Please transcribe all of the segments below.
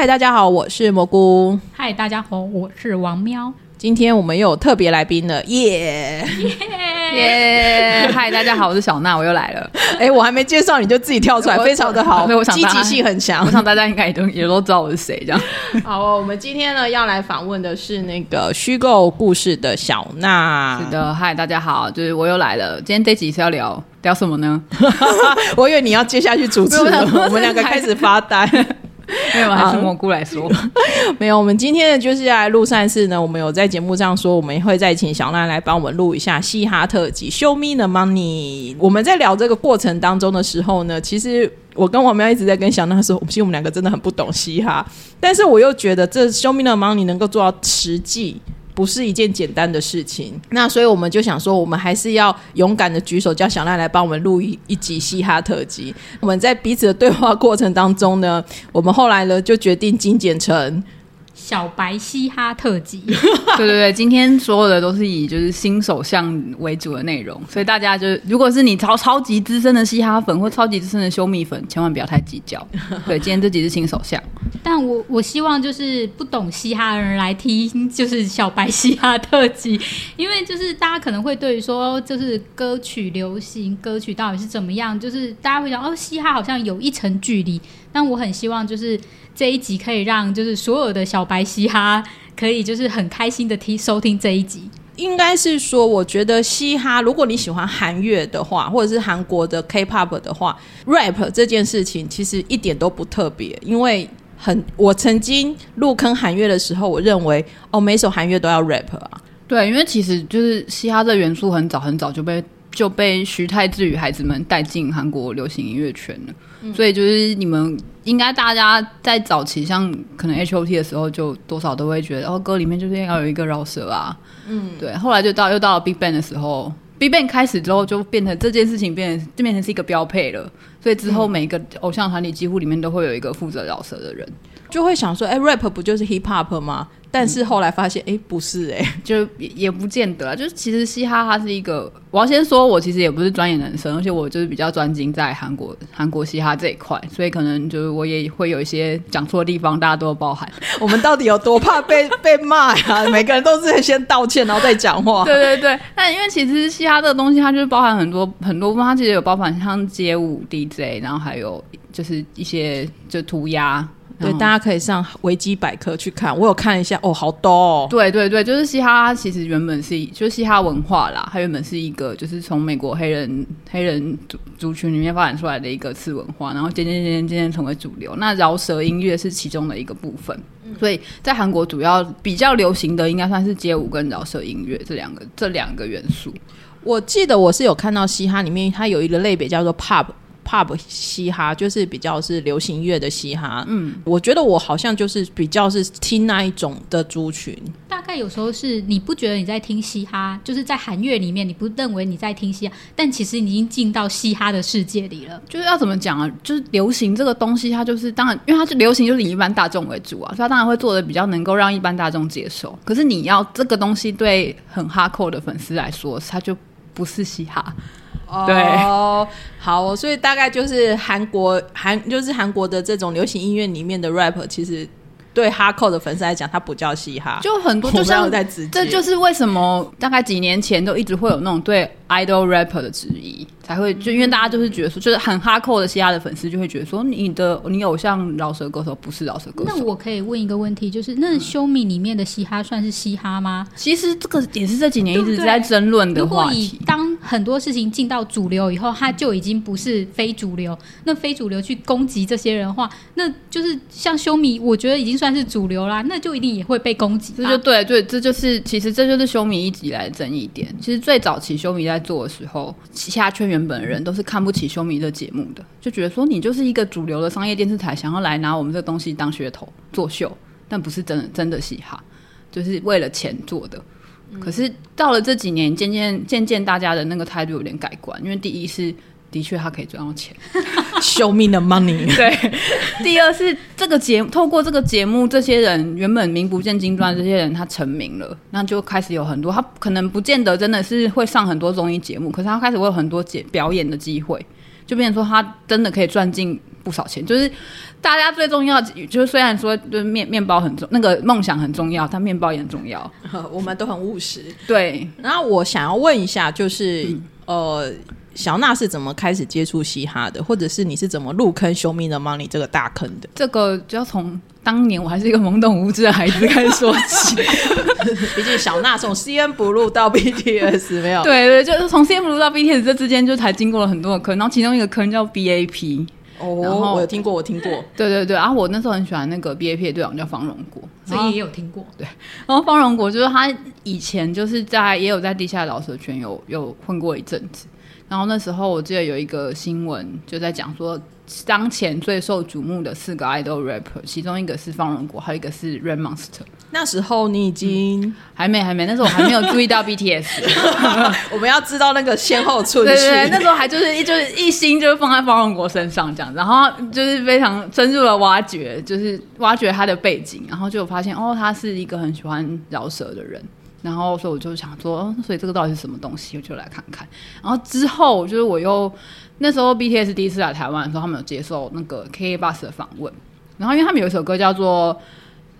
嗨，大家好，我是蘑菇。嗨，大家好，我是王喵。今天我们又有特别来宾了，耶耶！嗨，大家好，我是小娜，我又来了。哎，我还没介绍你就自己跳出来，非常的好，积极性很强。我想大家应该也都也都知道我是谁，这样。好，我们今天呢要来访问的是那个虚构故事的小娜。是的，嗨，大家好，就是我又来了。今天这集是要聊聊什么呢？我以为你要接下去主持了，我们两个开始发呆。没有，还是蘑菇来说。没有，我们今天的就是来录善事呢。我们有在节目上说，我们会再请小娜来帮我们录一下嘻哈特辑，Show me the money。我们在聊这个过程当中的时候呢，其实我跟王苗一直在跟小娜说，其实我们两个真的很不懂嘻哈，但是我又觉得这 Show me the money 能够做到实际。不是一件简单的事情，那所以我们就想说，我们还是要勇敢的举手，叫小赖来帮我们录一一集嘻哈特辑。我们在彼此的对话过程当中呢，我们后来呢就决定精简成。小白嘻哈特辑，对对对，今天所有的都是以就是新手相为主的内容，所以大家就是如果是你超超级资深的嘻哈粉或超级资深的修蜜粉，千万不要太计较。对，今天这集是新手相，但我我希望就是不懂嘻哈的人来听，就是小白嘻哈特辑，因为就是大家可能会对于说就是歌曲流行歌曲到底是怎么样，就是大家会讲哦，嘻哈好像有一层距离，但我很希望就是。这一集可以让就是所有的小白嘻哈可以就是很开心的听收听这一集。应该是说，我觉得嘻哈，如果你喜欢韩乐的话，或者是韩国的 K-pop 的话，rap 这件事情其实一点都不特别。因为很，我曾经入坑韩乐的时候，我认为哦，每首韩乐都要 rap 啊。对，因为其实就是嘻哈的元素很早很早就被就被徐太志与孩子们带进韩国流行音乐圈了。所以就是你们应该大家在早期像可能 H O T 的时候，就多少都会觉得哦，歌里面就是要有一个饶舌啊，嗯，对。后来就到又到了 Big Bang 的时候，Big Bang 开始之后就变成这件事情变就变成是一个标配了。所以之后每一个偶像团体几乎里面都会有一个负责饶舌的人，就会想说，哎，rap 不就是 hip hop 吗？但是后来发现，哎，不是哎，就也也不见得。就是其实嘻哈它是一个，我要先说，我其实也不是专业人生，而且我就是比较专精在韩国韩国嘻哈这一块，所以可能就是我也会有一些讲错的地方，大家都包涵。我们到底有多怕被被骂呀？每个人都是先道歉，然后再讲话。对对对。但因为其实嘻哈这个东西，它就是包含很多很多部分，它其实有包含像街舞、DJ，然后还有就是一些就涂鸦。对，大家可以上维基百科去看，我有看一下哦，好多。哦。对对对，就是嘻哈，其实原本是就是嘻哈文化啦，它原本是一个就是从美国黑人黑人族族群里面发展出来的一个次文化，然后渐渐渐渐渐渐成为主流。那饶舌音乐是其中的一个部分，所以在韩国主要比较流行的应该算是街舞跟饶舌音乐这两个这两个元素。我记得我是有看到嘻哈里面它有一个类别叫做 pop。Pop 嘻哈就是比较是流行乐的嘻哈，嗯，我觉得我好像就是比较是听那一种的族群。大概有时候是你不觉得你在听嘻哈，就是在韩乐里面你不认为你在听嘻哈，但其实你已经进到嘻哈的世界里了。就是要怎么讲啊？就是流行这个东西，它就是当然，因为它是流行，就是以一般大众为主啊，所以它当然会做的比较能够让一般大众接受。可是你要这个东西对很哈扣的粉丝来说，它就不是嘻哈。哦，好，所以大概就是韩国韩，就是韩国的这种流行音乐里面的 rap，其实对哈扣的粉丝来讲，它不叫嘻哈，就很多，就像在直，这就是为什么大概几年前都一直会有那种对 idol rapper 的质疑。才会就因为大家就是觉得说，就是很哈扣的嘻哈的粉丝就会觉得说，你的你偶像饶舌歌手不是饶舌歌手。那我可以问一个问题，就是那修米里面的嘻哈算是嘻哈吗？其实这个也是这几年一直在争论的话题。当很多事情进到主流以后，它就已经不是非主流。那非主流去攻击这些人的话，那就是像修米，我觉得已经算是主流啦，那就一定也会被攻击。这就对对，这就是其实这就是修米一直以来的争议点。其实最早期修米在做的时候，嘻哈圈原。本人都是看不起《修迷》的节目的，就觉得说你就是一个主流的商业电视台，想要来拿我们这个东西当噱头作秀，但不是真的真的嘻哈，就是为了钱做的。可是到了这几年，渐渐渐渐，大家的那个态度有点改观，因为第一是。的确，他可以赚到钱，Show me the money。对，第二是这个节透过这个节目，这些人原本名不见经传，这些人他成名了，那就开始有很多他可能不见得真的是会上很多综艺节目，可是他开始会有很多节表演的机会，就变成说他真的可以赚进。不少钱。就是大家最重要，就是虽然说就是面面包很重，那个梦想很重要，但面包也很重要。我们都很务实。对，然后我想要问一下，就是、呃，小娜是怎么开始接触嘻哈的，或者是你是怎么入坑《Show Me the Money》这个大坑的？这个就要从当年我还是一个懵懂无知的孩子开始说起。毕竟小娜从 CN Blue 到 BTS 没有，对对，就是从 CN 不入到 BTS 这之间，就才经过了很多的坑，然后其中一个坑叫 BAP。然哦，后我有听过，我听过。对对对，然后我那时候很喜欢那个 BAP 的队长叫方荣国，这也有听过。对然后方荣国就是他以前就是在也有在地下饶舌圈有有混过一阵子，然后那时候我记得有一个新闻就在讲说，当前最受瞩目的四个 idol rapper，其中一个是方荣国，还有一个是 Red Monster。那时候你已经，还没还没，那时候我还没有注意到 BTS。我们要知道那个先后顺序。对对对，那时候还就是一就是一心就是放在方荣国身上这样，然后就是非常深入的挖掘，就是挖掘他的背景，然后就发现哦，他是一个很喜欢饶舌的人。然后，所以我就想说，哦所以这个到底是什么东西？我就来看看。然后之后，就是我又那时候 BTS 第一次来台湾的时候，他们有接受那个 KK Bus 的访问。然后，因为他们有一首歌叫做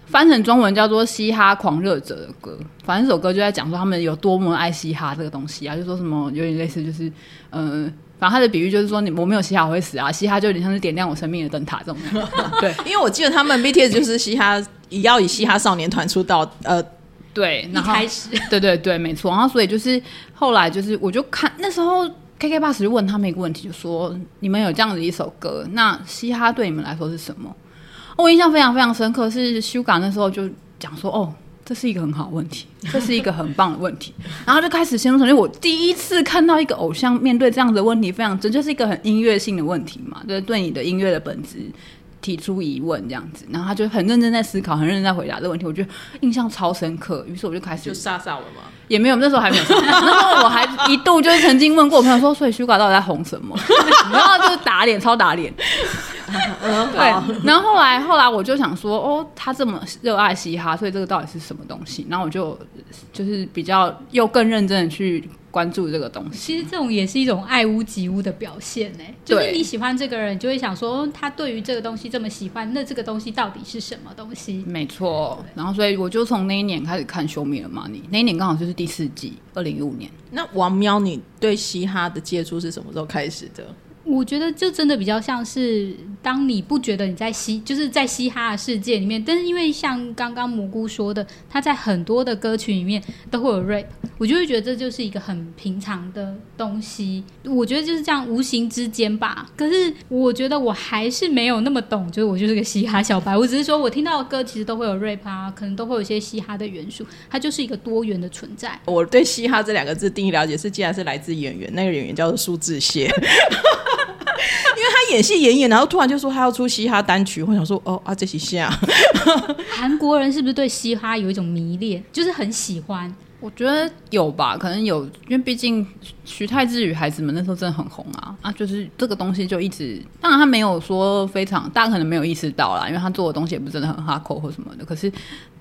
翻成中文叫做《嘻哈狂热者》的歌，反正这首歌就在讲说他们有多么爱嘻哈这个东西啊，就说什么有点类似就是嗯。呃反正他的比喻就是说，你我没有嘻哈我会死啊，嘻哈就有点像是点亮我生命的灯塔这种。对因为我记得他们 BTS 就是嘻哈，也要以嘻哈少年团出道，呃，对，然后开始对对对，没错。然后所以就是后来就是我就看那时候 KK Bus 就问他们一个问题，就说你们有这样的一首歌，那嘻哈对你们来说是什么？我印象非常非常深刻，是 Suga 那时候就讲说，哦，这是一个很好的问题，这是一个很棒的问题。然后就开始陷入沉思。我第一次看到一个偶像面对这样的问题，非常真就是一个很音乐性的问题嘛，就是对你的音乐的本质。提出疑问这样子，然后他就很认真在思考，很认真在回答这个问题，我觉得印象超深刻。于是我就开始就飒飒了嘛。也没有，那时候还没有上。那时候我还一度就是曾经问过我朋友说，所以 Suga 到底在红什么？然后就是打脸，超打脸。对，然后后来后来我就想说，哦，他这么热爱嘻哈，所以这个到底是什么东西？然后我就就是比较又更认真的去关注这个东西。其实这种也是一种爱屋及乌的表现呢。就是你喜欢这个人，你就会想说，哦他对于这个东西这么喜欢，那这个东西到底是什么东西？没错，然后所以我就从那一年开始看《Show Me the Money》，那一年刚好就是第四季，二零一五年。那王喵，你对嘻哈的接触是什么时候开始的？我觉得就真的比较像是，当你不觉得你在嘻，就是在嘻哈的世界里面，但是因为像刚刚蘑菇说的，他在很多的歌曲里面都会有 rap，我就会觉得这就是一个很平常的东西。我觉得就是这样，无形之间吧。可是我觉得我还是没有那么懂，就是我就是个嘻哈小白。我只是说我听到的歌其实都会有 rap 啊，可能都会有一些嘻哈的元素，它就是一个多元的存在。我对嘻哈这两个字定义了解是，既然是来自演员，那个演员叫做苏志燮。因为他演戏演演，然后突然就说他要出嘻哈单曲，我想说哦啊，这是下 韩国人是不是对嘻哈有一种迷恋，就是很喜欢？我觉得有吧，可能有，因为毕竟徐太志与孩子们那时候真的很红啊啊，就是这个东西就一直，当然他没有说非常，大家可能没有意识到啦，因为他做的东西也不是真的很哈扣或什么的，可是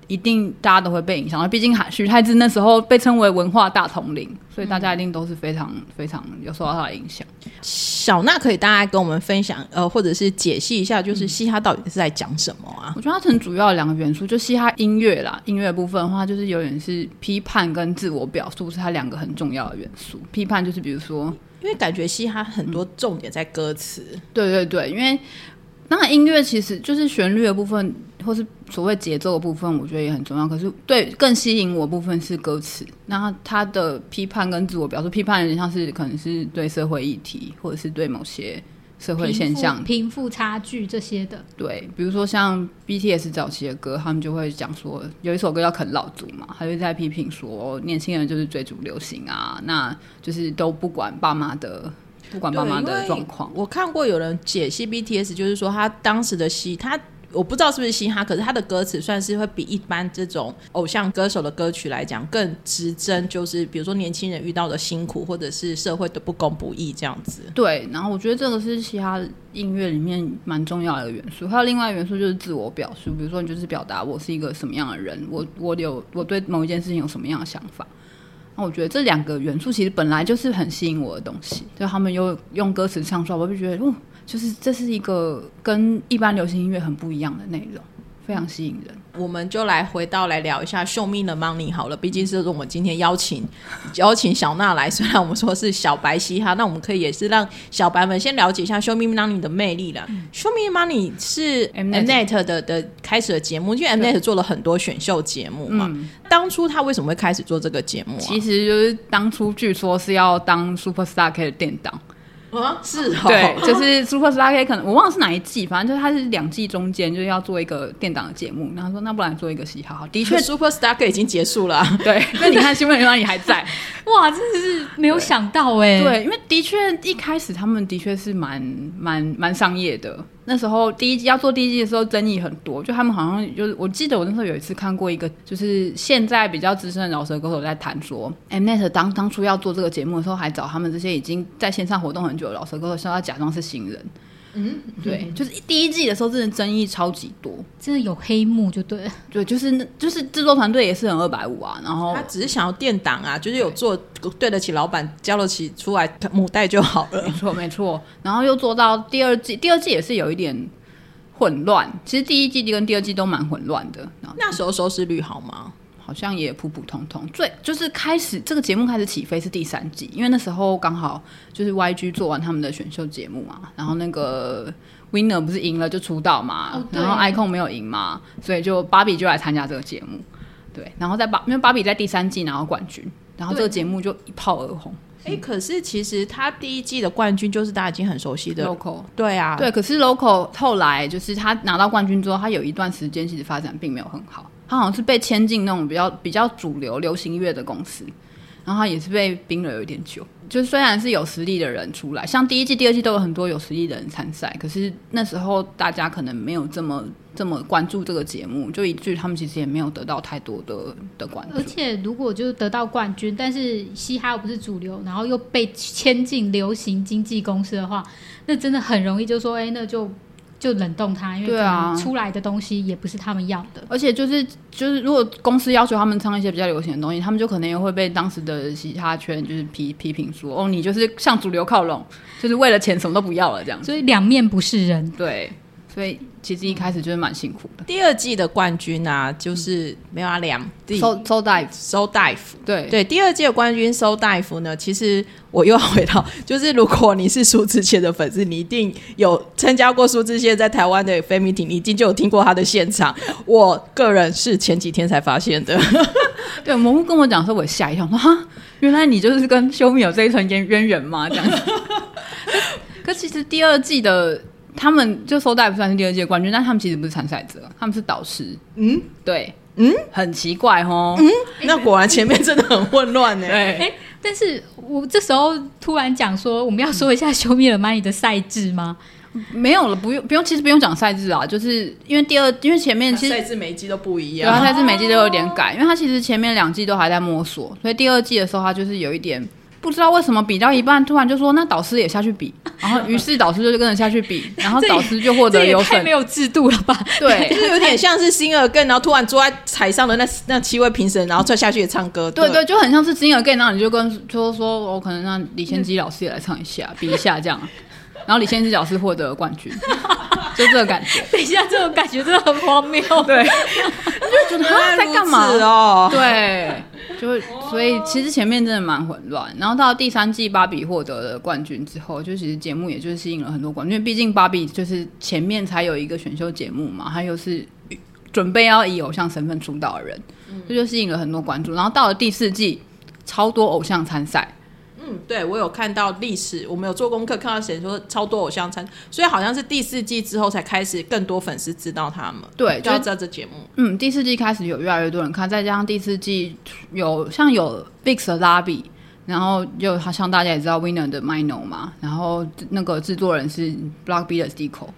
一定大家都会被影响，毕竟徐太志那时候被称为文化大统领，所以大家一定都是非常非常有受到他的影响。小娜可以大概跟我们分享，呃，或者是解析一下，就是嘻哈到底是在讲什么啊？我觉得它很主要的两个元素，就嘻哈音乐啦，音乐部分的话，就是有点是批判跟自我表述，是它两个很重要的元素。批判就是比如说，因为感觉嘻哈很多重点在歌词，对对对，因为那音乐其实就是旋律的部分，或是所谓节奏的部分，我觉得也很重要。可是对更吸引我部分是歌词，那他的批判跟自我表述，批判有点像是可能是对社会议题，或者是对某些社会现象贫富富差距这些的。对，比如说像 BTS 早期的歌，他们就会讲说，有一首歌叫《啃老族》嘛，他就在批评说，年轻人就是追逐流行啊，那就是都不管爸妈的，不管爸妈的状况。我看过有人解析 BTS，就是说他当时的戏，他我不知道是不是嘻哈，可是他的歌词算是会比一般这种偶像歌手的歌曲来讲更直针，就是比如说年轻人遇到的辛苦，或者是社会的不公不义这样子。对，然后我觉得这个是嘻哈音乐里面蛮重要的一个元素。还有另外元素就是自我表述，比如说你就是表达我是一个什么样的人，我我有我对某一件事情有什么样的想法。那我觉得这两个元素其实本来就是很吸引我的东西，就他们又用歌词唱出来，我就觉得哦，就是这是一个跟一般流行音乐很不一样的内容，非常吸引人。我们就来回到来聊一下《秀蜜的 Money》好了，毕竟是我们今天邀请邀请小娜来，虽然我们说是小白嘻哈，那我们可以也是让小白们先了解一下《秀蜜 Money》的魅力啦。秀蜜 Money》是 Mnet 的的开始的节目，因为 Mnet 做了很多选秀节目嘛。当初他为什么会开始做这个节目啊？其实就是当初据说是要当 Super Star K 的店长，啊，是哦，对，就是 Super Star K 可能我忘了是哪一季，反正就是它是两季中间就是要做一个店长的节目，然后说那不然做一个嘻哈好，的确 确 Super Star K 已经结束了啊。对。那你看新闻原来你还在，哇，真的是没有想到哎、对，因为的确一开始他们的确是蛮蛮蛮商业的。那时候第一季要做第一季的时候，争议很多，就他们好像就是，我记得我那时候有一次看过一个，就是现在比较资深的饶舌歌手在谈说，Mnet 当当初要做这个节目的时候，还找他们这些已经在线上活动很久的饶舌歌手，说要假装是新人。嗯，对，就是第一季的时候，真的争议超级多。真的有黑幕就对了。对，就是那就是制作团队也是很二百五啊，然后他只是想要垫档啊，就是有做对得起老板，交得起出来母带就好了没。错没错，然后又做到第二季，第二季也是有一点混乱。其实第一季跟第二季都蛮混乱的，那时候收视率好吗？好像也普普通通。最就是开始这个节目开始起飞是第三季，因为那时候刚好就是 YG 做完他们的选秀节目嘛，然后那个 Winner 不是赢了就出道嘛，哦然后 Icon 没有赢嘛，所以就芭比就来参加这个节目。对，然后在芭因为芭比在第三季拿到冠军，然后这个节目就一炮而红。哎、可是其实他第一季的冠军就是大家已经很熟悉的，local 对啊，对，可是 local 后来就是他拿到冠军之后，他有一段时间其实发展并没有很好，他好像是被签进那种比较比较主流流行乐的公司，然后他也是被冰了有一点久。就是虽然是有实力的人出来，像第一季、第二季都有很多有实力的人参赛，可是那时候大家可能没有这么这么关注这个节目，就以至于他们其实也没有得到太多的的关注而。且如果就是得到冠军，但是嘻哈又不是主流，然后又被签进流行经纪公司的话，那真的很容易就说，哎、那就就冷冻它，因为对啊出来的东西也不是他们要的。而且就是就是，如果公司要求他们唱一些比较流行的东西，他们就可能也会被当时的嘻哈圈就是批批评说，哦，你就是向主流靠拢，就是为了钱什么都不要了这样子。所以两面不是人。对，所以其实一开始就是蛮辛苦的。第二季的冠军啊，就是没有阿良第收收带，收大夫。对对，第二季的冠军收大夫呢，其实我又要回到，就是如果你是苏志燮的粉丝，你一定有参加过苏志燮在台湾的 fan meeting，你一定就有听过他的现场。我个人是前几天才发现的，对，蘑菇跟我讲的时候，我也吓一跳，说哈，原来你就是跟修米有这一层渊渊源吗？这样子。可其实第二季的他们就收带不算是第二届冠军，但他们其实不是参赛者，他们是导师。嗯，对，嗯，很奇怪哦。嗯，那果然前面真的很混乱呢。对。但是我这时候突然讲说，我们要说一下《修米尔曼尼》的赛制吗？没有了，不用不用，其实不用讲赛制啊，就是因为第二，因为前面其实赛制每一季都不一对啊，样。赛制每季都有点改，因为他其实前面两季都还在摸索，所以第二季的时候他就是有一点不知道为什么比到一半，突然就说那导师也下去比，然后于是导师就跟着下去比，然后导师就获得优胜。太没，有制度了吧？对。就是有点像是新耳根，然后突然坐在台上的那那七位评审，然后再下去也唱歌。对对，就很像是金额 gay，然后你就跟说说，我、可能让李先基老师也来唱一下，比一下这样，然后李先基老师获得冠军，就这个感觉，等一下，这种感觉真的很荒谬。对，就觉得他在干嘛哦？对，就会所以其实前面真的蛮混乱，然后到第三季芭比获得了冠军之后，就其实节目也就是吸引了很多观众，因为毕竟芭比就是前面才有一个选秀节目嘛，他又是准备要以偶像身份出道的人，这就吸引了很多关注。然后到了第四季，超多偶像参赛，嗯，对我有看到历史，我们有做功课，看到谁说超多偶像参，所以好像是第四季之后才开始更多粉丝知道他们，对，知道这节目。嗯，第四季开始有越来越多人看，再加上第四季有像有 Bix 的 Lobby，然后就好像大家也知道 Winner 的 Mino 嘛，然后那个制作人是 Block B 的 Stico，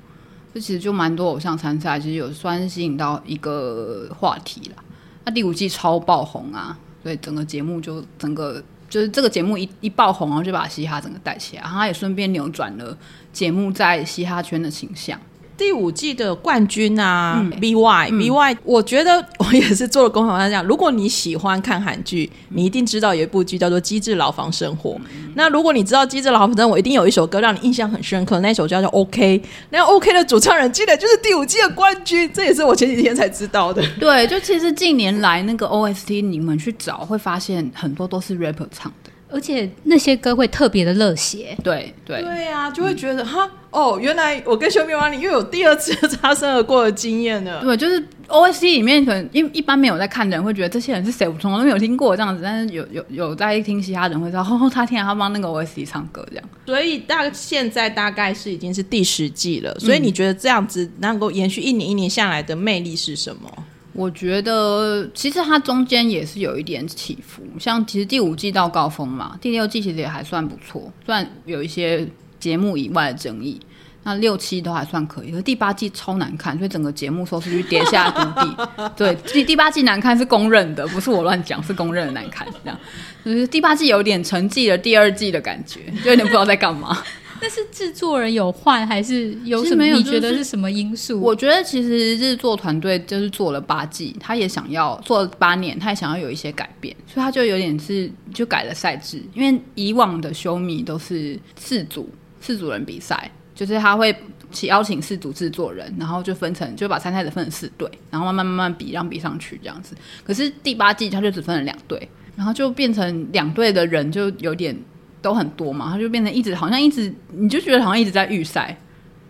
这其实就蛮多偶像参赛，其实有算是吸引到一个话题啦。那第五季超爆红啊，所以整个节目就整个就是这个节目一一爆红，然后就把嘻哈整个带起来，然后他也顺便扭转了节目在嘻哈圈的形象。第五季的冠军啊、b y B Y，我觉得 我也是做了功课。他讲，如果你喜欢看韩剧，你一定知道有一部剧叫做《机智牢房生活》。那如果你知道《机智牢房生活》，一定有一首歌让你印象很深刻，那首叫做《OK》。那 OK 的主唱人竟然就是第五季的冠军，这也是我前几天才知道的。对，就其实近年来那个 OST，你们去找会发现很多都是 rapper 唱的。而且那些歌会特别的热血，对对对啊，就会觉得哈哦，原来我跟修明王你又有第二次擦身而过的经验呢。对，就是 O S C 里面可能一一般没有在看的人会觉得这些人是谁，我从来没有听过这样子，但是有有有在听其他人会知道，哦，他天啊，他帮那个 O S C 唱歌这样。所以大现在大概是已经是第十季了，所以你觉得这样子能够延续一年一年下来的魅力是什么？我觉得其实它中间也是有一点起伏，像其实第五季到高峰嘛，第六季其实也还算不错，虽然有一些节目以外的争议，那六七都还算可以，可第八季超难看，所以整个节目收视率跌下谷底。对，第第八季难看是公认的，不是我乱讲，是公认的难看。这样，就是第八季有点沉寂了第二季的感觉，就有点不知道在干嘛。那是制作人有换还是有什么？你觉得是什么因素？我觉得其实制作团队就是做了八季，他也想要做八年，他也想要有一些改变，所以他就有点是就改了赛制。因为以往的修米都是四组四组人比赛，就是他会请邀请四组制作人，然后就分成就把参赛者分成四队，然后慢慢慢慢比，让比上去这样子。可是第八季他就只分了两队，然后就变成两队的人就有点。都很多嘛，他就变成一直好像一直，你就觉得好像一直在预赛，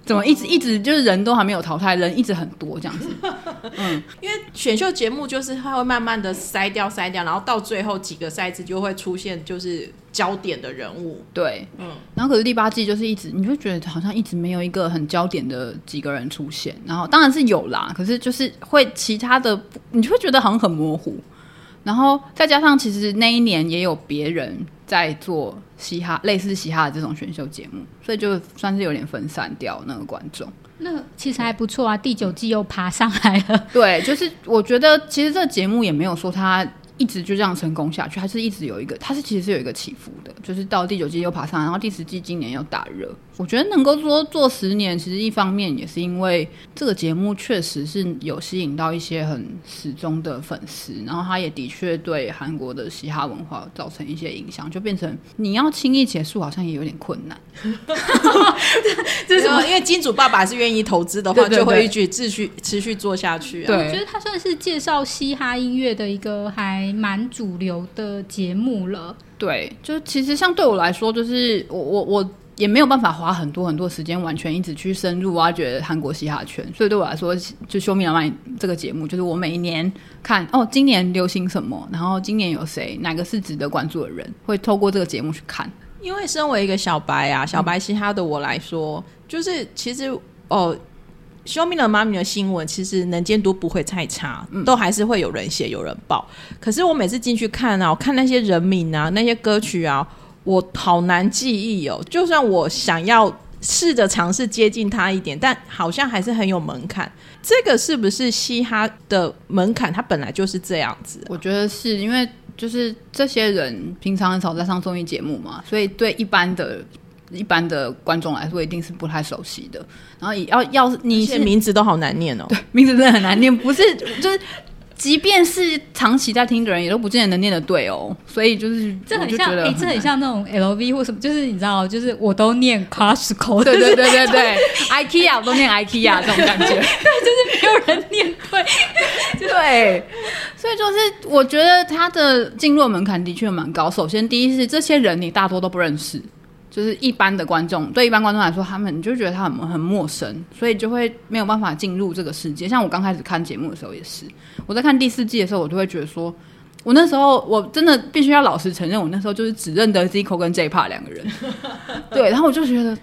怎么一直一直就是人都还没有淘汰，人一直很多这样子。嗯，因为选秀节目就是他会慢慢的筛掉筛掉，然后到最后几个赛制就会出现就是焦点的人物。对，嗯，然后可是第八季就是一直，你就觉得好像一直没有一个很焦点的几个人出现，然后当然是有啦，可是就是会其他的，你就会觉得好像很模糊。然后再加上，其实那一年也有别人在做嘻哈，类似嘻哈的这种选秀节目，所以就算是有点分散掉那个观众。那其实还不错啊，第九季又爬上来了。对，就是我觉得其实这节目也没有说它一直就这样成功下去，还是一直有一个，它是其实是有一个起伏的，就是到第九季又爬上，然后第十季今年又打热。我觉得能够说做十年，其实一方面也是因为这个节目确实是有吸引到一些很始终的粉丝，然后他也的确对韩国的嘻哈文化造成一些影响，就变成你要轻易结束，好像也有点困难。这是什么？因为金主爸爸是愿意投资的话，就会一直持续持续做下去。对，我觉得它算是介绍嘻哈音乐的一个还蛮主流的节目了。对，就其实像对我来说，就是我我我。也没有办法花很多很多时间，完全一直去深入挖掘韩国嘻哈圈。所以对我来说，就《修米老板》这个节目，就是我每一年看哦，今年流行什么，然后今年有谁，哪个是值得关注的人，会透过这个节目去看。因为身为一个小白啊，小白嘻哈的我来说，就是其实哦，《修明的妈咪》的新闻其实能见度不会太差，都还是会有人写、有人报。可是我每次进去看啊，我看那些人名啊，那些歌曲啊。我好难记忆哦，就算我想要试着尝试接近他一点，但好像还是很有门槛。这个是不是嘻哈的门槛？它本来就是这样子。我觉得是因为就是这些人平常很少在上综艺节目嘛，所以对一般的、一般的观众来说，一定是不太熟悉的。然后要要你是名字都好难念哦，对，名字真的很难念，不是就是。即便是长期在听的人，也都不见得能念得对哦。所以就是这很像，哎，这很 像那种 L V 或什么，就是你知道，就是我都念 Costco，对对对对对，IKEA 我都念 IKEA 这种感觉，对，就是没有人念对，对。所以就是我觉得他的进入门槛的确蛮高。首先，第一是这些人你大多都不认识。就是一般的观众，对一般观众来说，他们就觉得他很很陌生，所以就会没有办法进入这个世界。像我刚开始看节目的时候也是，我在看第四季的时候，我就会觉得说，我那时候我真的必须要老实承认，我那时候就是只认得 Zico 跟 J Park 两个人，对，然后我就觉得。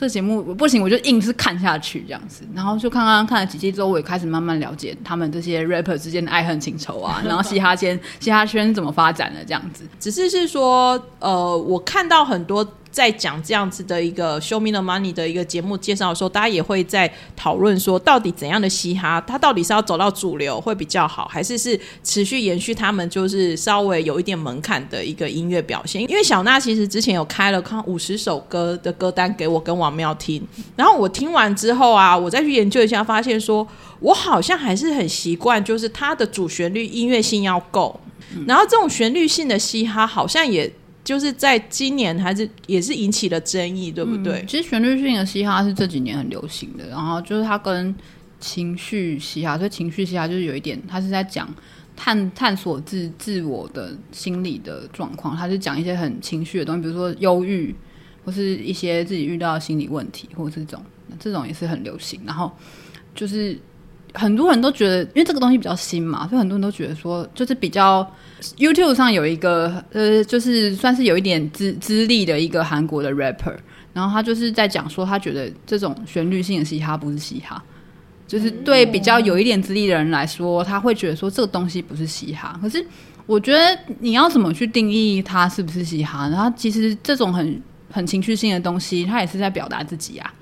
这节目不行，我就硬是看下去这样子，然后就看看看了几季之后，我也开始慢慢了解他们这些 rapper 之间的爱恨情仇啊，然后嘻哈圈嘻哈圈怎么发展的这样子。只是是说，呃，我看到很多在讲这样子的一个 Show Me the Money 的一个节目介绍的时候，大家也会在讨论说，到底怎样的嘻哈，它到底是要走到主流会比较好，还是是持续延续他们就是稍微有一点门槛的一个音乐表现？因为小娜其实之前有开了看五十首歌的歌单给我跟王妙听，然后我听完之后啊，我再去研究一下，发现说我好像还是很习惯，就是它的主旋律音乐性要够，然后这种旋律性的嘻哈好像也。就是在今年还是也是引起了争议，对不对？其实旋律性的嘻哈是这几年很流行的，然后就是它跟情绪嘻哈，所以情绪嘻哈就是有一点，它是在讲探探索自自我的心理的状况，它是讲一些很情绪的东西，比如说忧郁，或是一些自己遇到的心理问题，或者这种这种也是很流行。然后就是很多人都觉得，因为这个东西比较新嘛，所以很多人都觉得说，就是比较。YouTube 上有一个呃，就是算是有一点资资历的一个韩国的 rapper，然后他就是在讲说，他觉得这种旋律性的嘻哈不是嘻哈，就是对比较有一点资历的人来说，他会觉得说这个东西不是嘻哈。可是我觉得你要怎么去定义它是不是嘻哈？然后其实这种很很情绪性的东西，它也是在表达自己啊。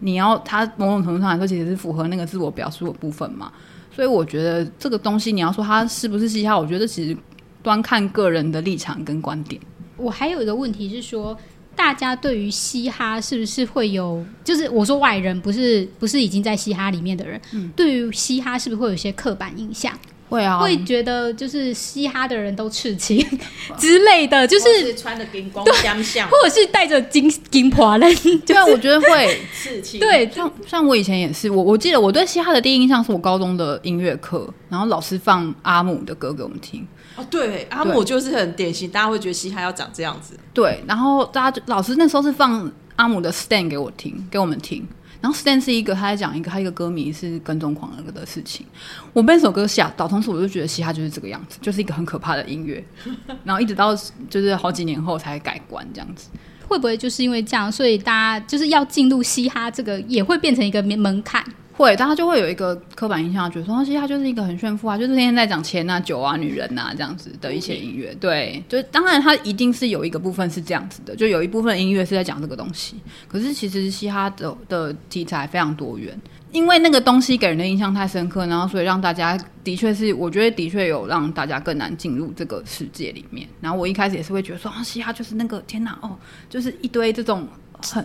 你要它某种程度上来说，其实是符合那个自我表述的部分嘛。所以我觉得这个东西你要说它是不是嘻哈，我觉得其实。端看个人的立场跟观点。我还有一个问题是说，大家对于嘻哈是不是会有，就是我说外人不是不是已经在嘻哈里面的人，对于嘻哈是不是会有些刻板印象？会啊，会觉得就是嘻哈的人都刺青 之类的，就是穿的金光相像，或者是带着金金破烂。对啊，我觉得会刺青。对，像像我以前也是，我我记得我对嘻哈的第一印象是我高中的音乐课，然后老师放阿姆的歌给我们听。哦，对，阿姆就是很典型，大家会觉得嘻哈要长这样子。对，然后大家老师那时候是放阿姆的 Stand 给我听，给我们听。然后 Stand 是一个他在讲一个他一个歌迷是跟踪狂那个的事情，我被这首歌吓到，同时我就觉得嘻哈就是这个样子，就是一个很可怕的音乐。然后一直到就是好几年后才改观这样子，会不会就是因为这样，所以大家就是要进入嘻哈这个也会变成一个门槛？会，但他就会有一个刻板印象，觉得说嘻哈就是一个很炫富啊，就是天天在讲钱啊、酒啊、女人啊这样子的一些音乐。对，就当然它一定是有一个部分是这样子的，就有一部分音乐是在讲这个东西。可是其实嘻哈的的题材非常多元，因为那个东西给人的印象太深刻，然后所以让大家的确是，我觉得的确有让大家更难进入这个世界里面。然后我一开始也是会觉得说啊，嘻哈就是那个天哪哦，就是一堆这种。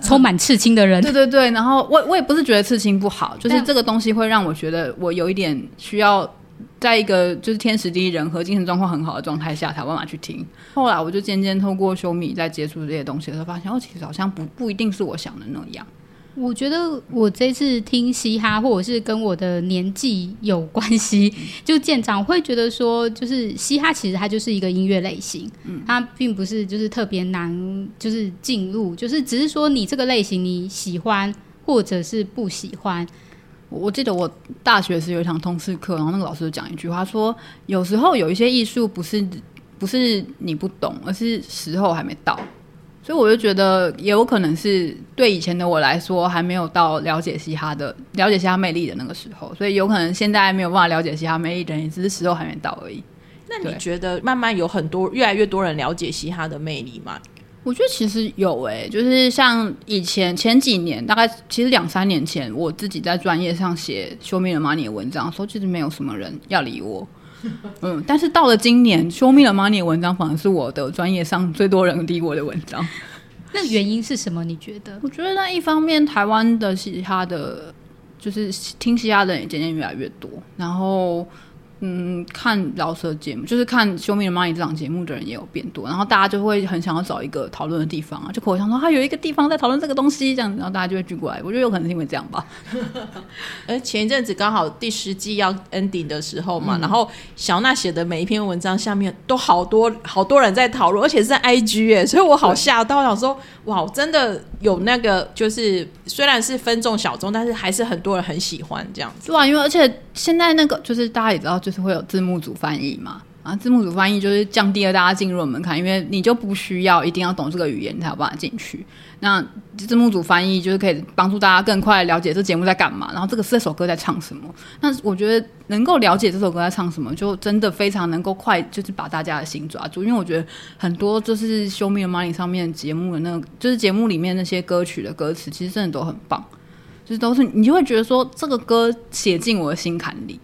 充满刺青的人，对对对，然后我我也不是觉得刺青不好，就是这个东西会让我觉得我有一点需要在一个就是天时地利人和、精神状况很好的状态下才办法去听。后来我就渐渐透过修米在接触这些东西的时候，发现哦，其实好像不不一定是我想的那样。我觉得我这次听嘻哈，或者是跟我的年纪有关系，就舰长会觉得说，就是嘻哈其实它就是一个音乐类型，嗯，它并不是就是特别难，就是进入，就是只是说你这个类型你喜欢或者是不喜欢。我记得我大学时有一堂通识课，然后那个老师就讲一句话说，有时候有一些艺术不是不是你不懂，而是时候还没到。所以我就觉得，也有可能是对以前的我来说，还没有到了解嘻哈的、了解嘻哈魅力的那个时候，所以有可能现在没有办法了解嘻哈魅力的人，只是时候还没到而已。那你觉得慢慢有很多、越来越多人了解嘻哈的魅力吗？我觉得其实有诶，就是像以前前几年，大概其实两三年前，我自己在专业上写《Show Me the Money》的文章，说其实没有什么人要理我。嗯，但是到了今年，Show Me the Money 文章反而是我的专业上最多人理我的文章。那原因是什么？你觉得？我觉得那一方面，台湾的嘻哈的，就是听嘻哈的人也渐渐越来越多，然后。嗯，看饶舌节目，就是看《Show Me the Money》这档节目的人也有变多，然后大家就会很想要找一个讨论的地方啊，就口头上说他有一个地方在讨论这个东西，这样子，然后大家就会聚过来。我觉得有可能是因为这样吧。而前一阵子刚好第十季要 ending 的时候嘛，然后小娜写的每一篇文章下面都好多好多人在讨论，而且是在 IG 哎，所以我好吓到，想说哇，真的有那个就是虽然是分众小众，但是还是很多人很喜欢这样子。对啊，因为而且现在那个就是大家也知道。就是会有字幕组翻译嘛，啊，字幕组翻译就是降低了大家进入的门槛，因为你就不需要一定要懂这个语言才有办法进去。那字幕组翻译就是可以帮助大家更快了解这节目在干嘛，然后这个这首歌在唱什么。那我觉得能够了解这首歌在唱什么，就真的非常能够快，就是把大家的心抓住。因为我觉得很多就是《Show Me the Money》上面节目的那，就是节目里面那些歌曲的歌词，其实真的都很棒，就是都是你就会觉得说这个歌写进我的心坎里。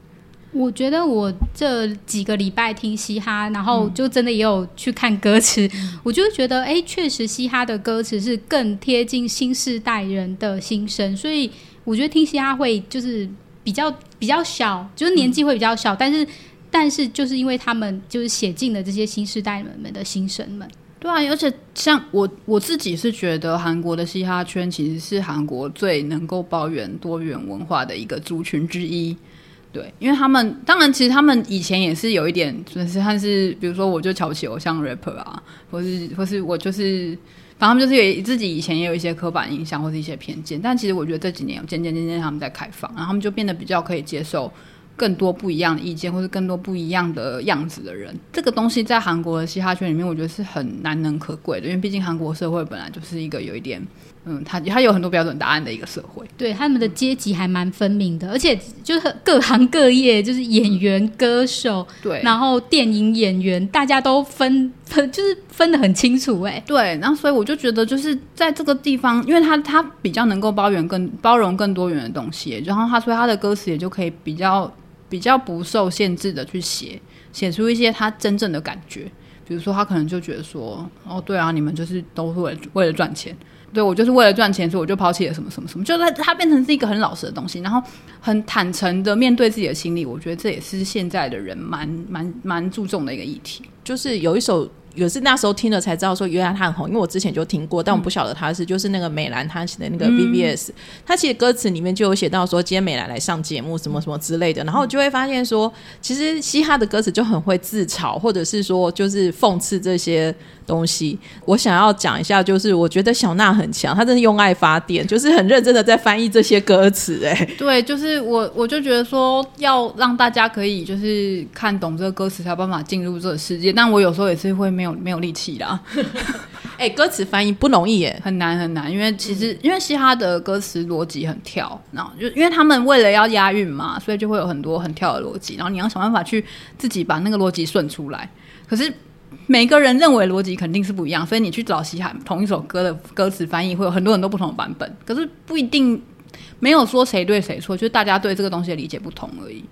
我觉得我这几个礼拜听嘻哈，然后就真的也有去看歌词，我就觉得，哎，确实嘻哈的歌词是更贴近新时代人的心声，所以我觉得听嘻哈会就是比较比较小，就是年纪会比较小，但是但是就是因为他们就是写进了这些新时代人们的心声们。对啊，而且像我我自己是觉得韩国的嘻哈圈其实是韩国最能够包圆多元文化的一个族群之一。对，因为他们当然，其实他们以前也是有一点，就是他是比如说，我就瞧不起偶像 rapper 啊，或是或是我就是，反正他们就是有自己以前也有一些刻板印象或是一些偏见，但其实我觉得这几年渐渐渐渐他们在开放，然后他们就变得比较可以接受更多不一样的意见，或是更多不一样的样子的人。这个东西在韩国的嘻哈圈里面，我觉得是很难能可贵的，因为毕竟韩国社会本来就是一个有一点。嗯，他他有很多标准答案的一个社会，对他们的阶级还蛮分明的，而且就是各行各业，就是演员、歌手，对，然后电影演员，大家都分分就是分的很清楚，哎，对，然后所以我就觉得就是在这个地方，因为他他比较能够包容更包容更多元的东西，然后他所以他的歌词也就可以比较比较不受限制的去写写出一些他真正的感觉，比如说他可能就觉得说，哦，对啊，你们就是都会为了赚钱。对，我就是为了赚钱，所以我就抛弃了什么什么什么，就是他变成是一个很老实的东西，然后很坦诚的面对自己的心理，我觉得这也是现在的人蛮蛮蛮注重的一个议题，就是有一首。有是那时候听了才知道说原来他很红，因为我之前就听过，但我不晓得他是就是那个美兰他写的那个 BBS，他其实歌词里面就有写到说今天美兰来上节目什么什么之类的，然后就会发现说其实嘻哈的歌词就很会自嘲，或者是说就是讽刺这些东西。我想要讲一下，就是我觉得小娜很强，她真的用爱发电，就是很认真的在翻译这些歌词。哎，对，就是我我就觉得说要让大家可以就是看懂这个歌词才有办法进入这个世界，但我有时候也是会没。没有没有力气啦，哎，歌词翻译不容易耶，很难很难，因为其实因为嘻哈的歌词逻辑很跳，然后就因为他们为了要押韵嘛，所以就会有很多很跳的逻辑，然后你要想办法去自己把那个逻辑顺出来。可是每个人认为逻辑肯定是不一样，所以你去找嘻哈同一首歌的歌词翻译，会有很多很多不同的版本。可是不一定没有说谁对谁错，就是大家对这个东西的理解不同而已。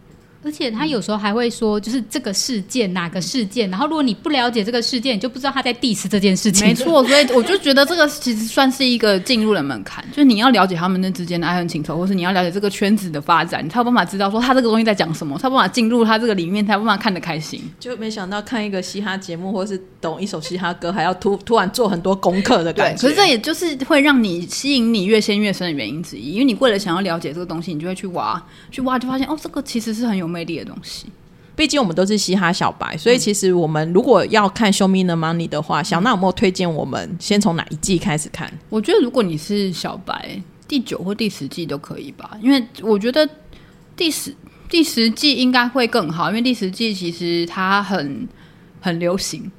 而且他有时候还会说，就是这个事件哪个事件，然后如果你不了解这个事件，你就不知道他在 diss 这件事情。没错，所以我就觉得这个其实算是一个进入的门槛，就是你要了解他们那之间的爱恨情仇，或是你要了解这个圈子的发展，你才有办法知道说他这个东西在讲什么，才有办法进入他这个里面，才有办法看得开心。就没想到看一个嘻哈节目，或是懂一首嘻哈歌，还要突突然做很多功课的感觉。可是这也就是会让你吸引你越陷越深的原因之一，因为你为了想要了解这个东西，你就会去挖，去挖，就发现哦，这个其实是很有魅力的东西。毕竟我们都是嘻哈小白，所以其实我们如果要看《Show Me the Money》的话，小娜有没有推荐我们先从哪一季开始看？我觉得如果你是小白，第九或第十季都可以吧，因为我觉得第十第十季应该会更好，因为第十季其实它很很流行，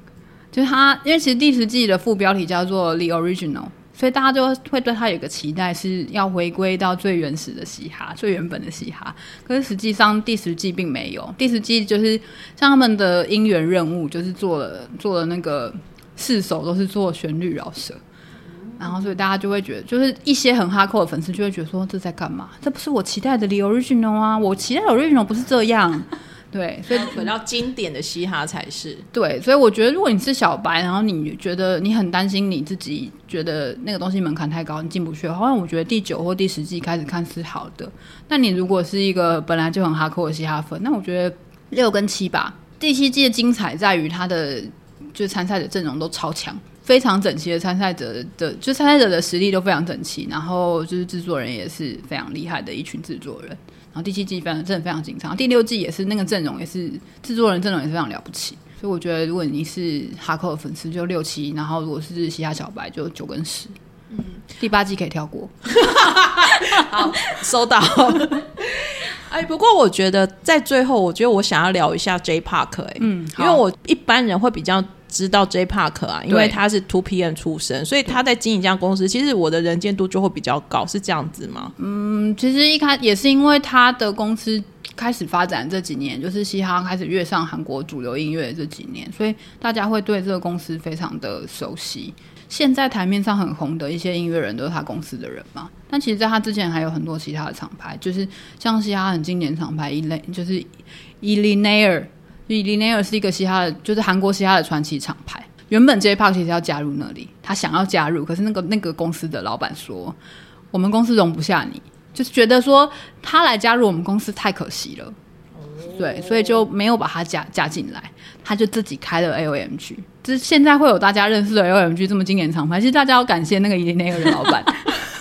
就是它因为其实第十季的副标题叫做《The Original》。所以大家就会对他有个期待，是要回归到最原始的嘻哈、最原本的嘻哈。可是实际上第十季并没有，第十季就是像他们的音源任务，就是做了做了那个四首都是做旋律饶舌，然后所以大家就会觉得，就是一些很哈扣的粉丝就会觉得说这在干嘛？这不是我期待的 Original 啊！我期待 Original 不是这样。对，所以回到经典的嘻哈才是对，所以我觉得如果你是小白，然后你觉得你很担心你自己觉得那个东西门槛太高，你进不去的话，我觉得第九或第十季开始看是好的。那你如果是一个本来就很哈扣的嘻哈粉，那我觉得六跟七吧。第七季的精彩在于它的就参赛者阵容都超强，非常整齐的参赛者的就参赛者的实力都非常整齐，然后就是制作人也是非常厉害的一群制作人。然后第七季非常真的非常紧张，第六季也是那个阵容也是制作人阵容也是非常了不起，所以我觉得如果你是哈克的粉丝就六七，然后如果是嘻哈小白就九跟十，嗯，第八季可以跳过，好收到。哎，不过我觉得在最后，我觉得我想要聊一下 J Park，哎，嗯，因为我一般人会比较知道 J Park 啊，因为他是 Two PM 出身，所以他在经营这家公司，其实我的人见度就会比较高，是这样子吗？嗯，其实一开也是因为他的公司开始发展这几年，就是嘻哈开始跃上韩国主流音乐的这几年，所以大家会对这个公司非常的熟悉。现在台面上很红的一些音乐人都是他公司的人嘛，但其实在他之前还有很多其他的厂牌，就是像嘻哈很经典厂牌 E 就是 e l i n e n a i r 是一个嘻哈的，就是韩国嘻哈的传奇厂牌。原本 J Park 其实要加入那里，他想要加入，可是那个那个公司的老板说，我们公司容不下你，就是觉得说他来加入我们公司太可惜了，对，所以就没有把他加加进来，他就自己开了 AOMG。就是现在会有大家认识的 AOMG 这么经典厂牌，其实大家要感谢那个伊那个的老板。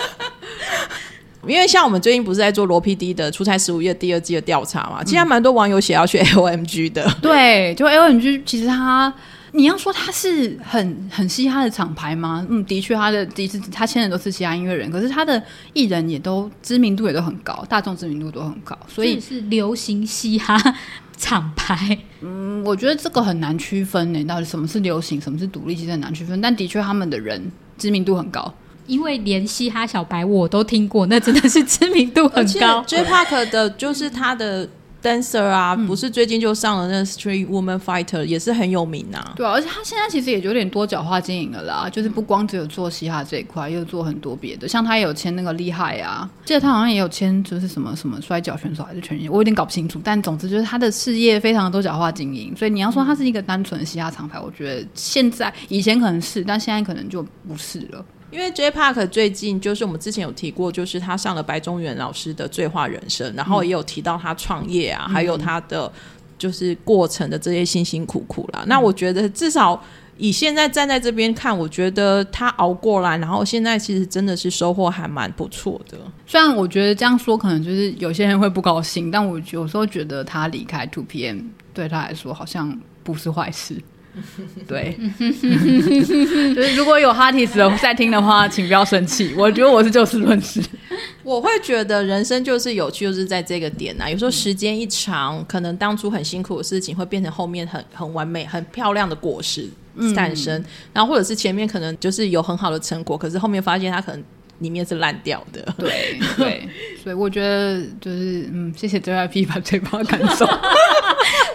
因为像我们最近不是在做罗 PD 的出差十五夜第二季的调查嘛，其实还蛮多网友写要去 LMG 的。对，就 L O M G，其实他。你要说他是很很嘻哈的厂牌吗？嗯，的确，他的第一次他签的都是嘻哈音乐人，可是他的艺人也都知名度也都很高，大众知名度都很高，所以是流行嘻哈 厂牌。嗯，我觉得这个很难区分呢，到底什么是流行，什么是独立，其实很难区分。但的确，他们的人知名度很高，因为连嘻哈小白我都听过，那真的是知名度很高。J Park 的就是他的。dancer 啊，嗯不是最近就上了那 Street Woman Fighter，也是很有名啊。对啊，而且他现在其实也有点多角化经营了啦，就是不光只有做嘻哈这一块，又做很多别的，像他也有签那个厉害啊，记得他好像也有签就是什么什么摔跤选手还是拳击，我有点搞不清楚。但总之就是他的事业非常多角化经营，所以你要说他是一个单纯的嘻哈厂牌，我觉得现在以前可能是，但现在可能就不是了。因为 J Park 最近就是我们之前有提过，就是他上了白中原老师的《醉话人生》，然后也有提到他创业啊，还有他的就是过程的这些辛辛苦苦啦。那我觉得至少以现在站在这边看，我觉得他熬过来，然后现在其实真的是收获还蛮不错的。虽然我觉得这样说可能就是有些人会不高兴，但我有时候觉得他离开 Two PM 对他来说好像不是坏事。对，就是如果有 Hardys 的在听的话，请不要生气。我觉得我是就事论事。我会觉得人生就是有趣，就是在这个点啊。有时候时间一长，可能当初很辛苦的事情，会变成后面很很完美、很漂亮的果实诞生。然后或者是前面可能就是有很好的成果，可是后面发现它可能里面是烂掉的。对对，所以我觉得就是嗯，谢谢 JYP 把嘴巴赶走。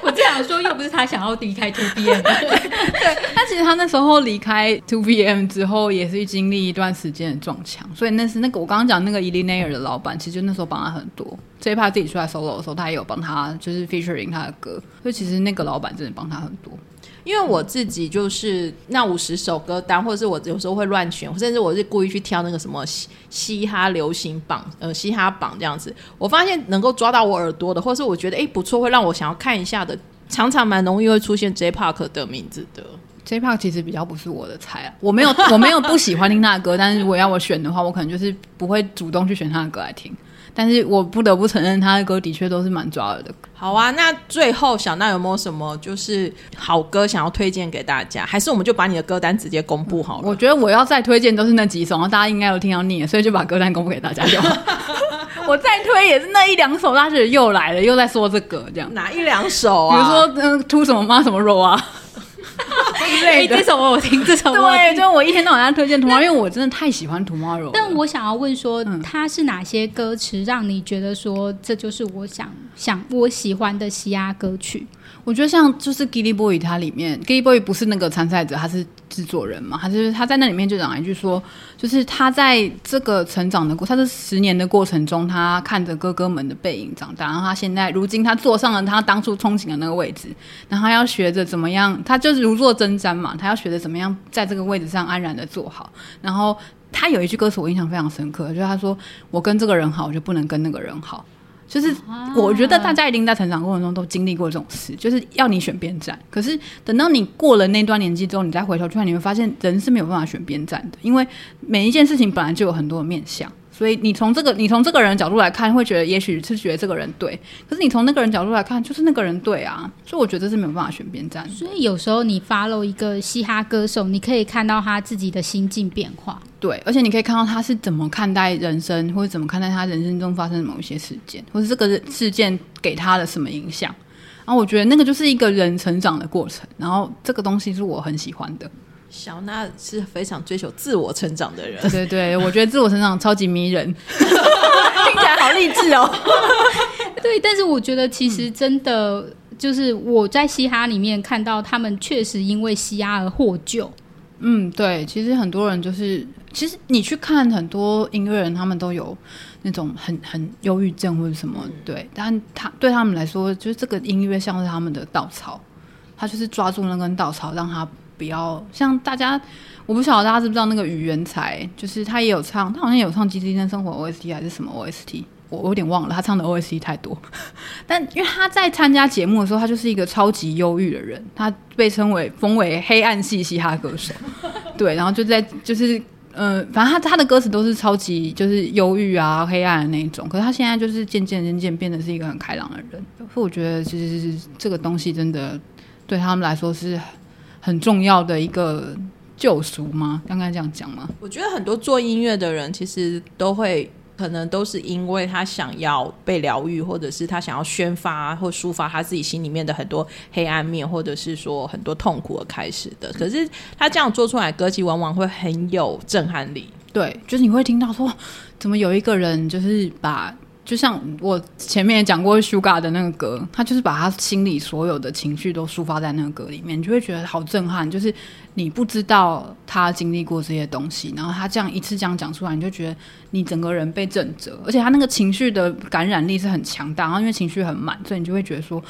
我说又不是他想要离开 Two PM，对但其实他那时候离开 Two PM 之后，也是经历一段时间的撞墙，所以那是那个我刚刚讲那个 e l i n a i r 的老板，其实就那时候帮他很多。这一趴自己出来 solo 的时候，他也有帮他就是 featuring 他的歌，所以其实那个老板真的帮他很多。因为我自己就是那五十首歌单，或者是我有时候会乱选，甚至我是故意去挑那个什么嘻嘻哈流行榜，呃，嘻哈榜这样子。我发现能够抓到我耳朵的，或是我觉得哎不错，会让我想要看一下的，常常蛮容易会出现 J Park 的名字的。J Park 其实比较不是我的菜啊，我没有 我没有不喜欢听他的歌，但是如果要我选的话，我可能就是不会主动去选他的歌来听。但是我不得不承认，他的歌的确都是蛮抓耳的。好啊，那最后小娜有没有什么就是好歌想要推荐给大家？还是我们就把你的歌单直接公布好了？我觉得我要再推荐都是那几首，然后大家应该有听到腻了，所以就把歌单公布给大家就好。我再推也是那一两首，大家觉得又来了，又在说这个这样。哪一两首啊？比如说，嗯，秃什么妈什么肉啊之类哎，的这。首我听，这首对，听。就我一天到晚在推荐 Tomorrow，因为我真的太喜欢 Tomorrow 了。但我想要问说，嗯它是哪些歌词让你觉得说这就是我想想我喜欢的嘻哈歌曲？我觉得像就是 Gilly Boy 它里面，Gilly Boy 不是那个参赛者，他是制作人嘛，他就是他在那里面就讲一句说，就是他在这个成长的过，他这十年的过程中，他看着哥哥们的背影长大，然后他现在如今他坐上了他当初憧憬的那个位置，然后他要学着怎么样，他就是如坐针毡嘛，他要学着怎么样在这个位置上安然的坐好，然后他有一句歌词我印象非常深刻，就是他说我跟这个人好，我就不能跟那个人好。就是我觉得大家一定在成长过程中都经历过这种事，就是要你选边站。可是等到你过了那段年纪之后，你再回头去看，你会发现人是没有办法选边站的，因为每一件事情本来就有很多的面向。所以你从这个你从这个人的角度来看，会觉得也许是觉得这个人对，可是你从那个人角度来看，就是那个人对啊。所以我觉得这是没有办法选边站。所以有时候你 follow 一个嘻哈歌手，你可以看到他自己的心境变化。对，而且你可以看到他是怎么看待人生，或者怎么看待他人生中发生的某一些事件，或者这个事件给他的什么影响。然后我觉得那个就是一个人成长的过程，然后这个东西是我很喜欢的。小娜是非常追求自我成长的人，对对对，我觉得自我成长超级迷人，听起来好励志哦。对，但是我觉得其实真的就是我在嘻哈里面看到他们确实因为嘻哈而获救。嗯，对，其实很多人就是，其实你去看很多音乐人，他们都有那种很很忧郁症或者什么，对，但他对他们来说，就是这个音乐像是他们的稻草，他就是抓住那根稻草，让他不要像大家，我不晓得大家知不知道那个语言才，就是他也有唱，他好像有唱《机智医生生活》OST 还是什么 OST。我我有点忘了，他唱的 OST 太多，但因为他在参加节目的时候，他就是一个超级忧郁的人，他被称为封为黑暗系嘻哈歌手，对，然后就在就是呃，反正他他的歌词都是超级就是忧郁啊、黑暗的那一种，可是他现在就是渐渐渐渐变得是一个很开朗的人，所以我觉得其实这个东西真的对他们来说是很重要的一个救赎吗？刚刚这样讲吗？我觉得很多做音乐的人其实都会。可能都是因为他想要被疗愈，或者是他想要宣发或抒发他自己心里面的很多黑暗面，或者是说很多痛苦而开始的。可是他这样做出来歌曲，往往会很有震撼力。对，就是你会听到说，怎么有一个人就是把。就像我前面也讲过，Sugar 的那个歌，他就是把他心里所有的情绪都抒发在那个歌里面，你就会觉得好震撼。就是你不知道他经历过这些东西，然后他这样一次这样讲出来，你就觉得你整个人被震折，而且他那个情绪的感染力是很强大。然后因为情绪很满，所以你就会觉得说，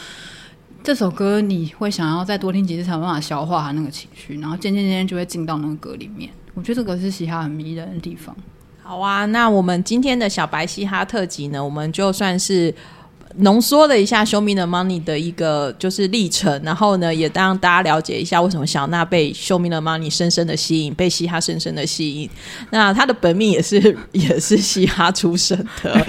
这首歌你会想要再多听几次才有办法消化他那个情绪，然后渐渐渐渐就会进到那个歌里面。我觉得这个是嘻哈很迷人的地方。好啊，那我们今天的小白嘻哈特辑呢，我们就算是浓缩了一下《Show Me the Money》的一个就是历程，然后呢，也让大家了解一下为什么小娜被《Show Me the Money》深深的吸引，被嘻哈深深的吸引。那他的本命也是 也是嘻哈出身的。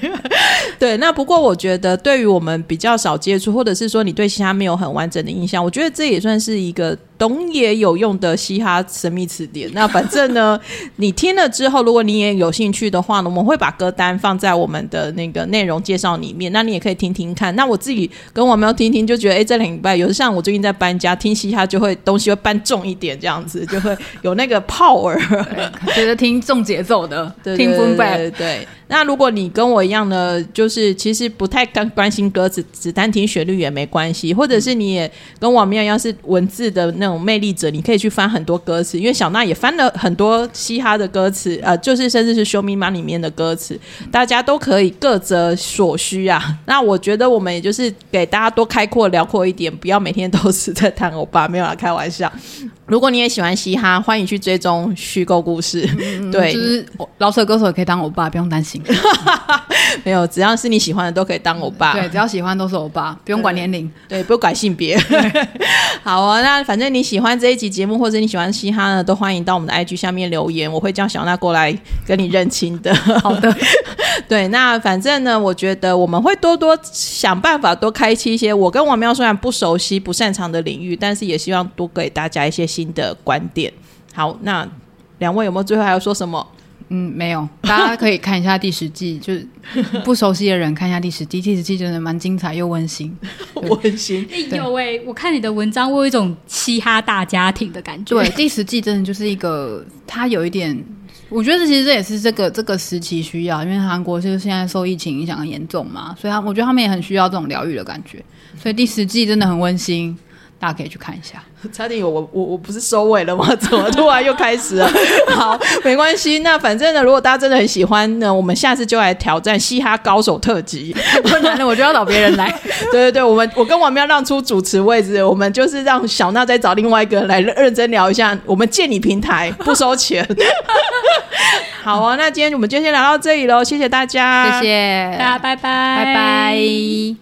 对，那不过我觉得，对于我们比较少接触，或者是说你对嘻哈没有很完整的印象，我觉得这也算是一个懂也有用的嘻哈神秘词典。那反正呢，你听了之后，如果你也有兴趣的话呢，我们会把歌单放在我们的那个内容介绍里面，那你也可以听听看。那我自己跟王喵听听，就觉得哎，这两礼拜有的像我最近在搬家，听嘻哈就会东西会搬重一点，这样子就会有那个 power，觉得听重节奏的，听 boom bap，对。那如果你跟我一样呢，就是其实不太关关心歌词，只单听旋律也没关系。或者是你也跟我们一样是文字的那种魅力者，你可以去翻很多歌词，因为小娜也翻了很多嘻哈的歌词，呃，就是甚至是《Show Me Money》里面的歌词，大家都可以各择所需啊。那我觉得我们也就是给大家多开阔辽阔一点，不要每天都是在谈欧巴，没有啦，开玩笑。如果你也喜欢嘻哈，欢迎去追踪虚构故事。对，就是老舍歌手也可以当欧巴，不用担心。没有，只要是你喜欢的都可以当欧巴。对，只要喜欢都是欧巴，不用管年龄，对，不用管性别。好啊，那反正你喜欢这一集节目，或者你喜欢嘻哈呢，都欢迎到我们的 IG 下面留言，我会叫小娜过来跟你认亲的。好的，对，那反正呢，我觉得我们会多多想办法，多开启一些我跟王喵虽然不熟悉、不擅长的领域，但是也希望多给大家一些。新的观点，好，那两位有没有最后还要说什么？嗯，没有，大家可以看一下第十季，就是不熟悉的人看一下第十季，第十季真的蛮精彩又温馨，温馨。哎呦喂，我看你的文章，我有一种嘻哈大家庭的感觉。对，第十季真的就是一个，它有一点，我觉得其实这也是这个这个时期需要，因为韩国就是现在受疫情影响很严重嘛，所以他我觉得他们也很需要这种疗愈的感觉，所以第十季真的很温馨。大家可以去看一下，差点有我我我不是收尾了吗？怎么突然又开始了？好，没关系。那反正呢，如果大家真的很喜欢呢，我们下次就来挑战嘻哈高手特辑。困难了，我就要找别人来。对对对，我们我跟王喵让出主持位置，我们就是让小娜再找另外一个人来认真聊一下。我们借你平台，不收钱。好啊，那今天我们就先聊到这里喽，谢谢大家，谢谢大家，拜拜，拜拜。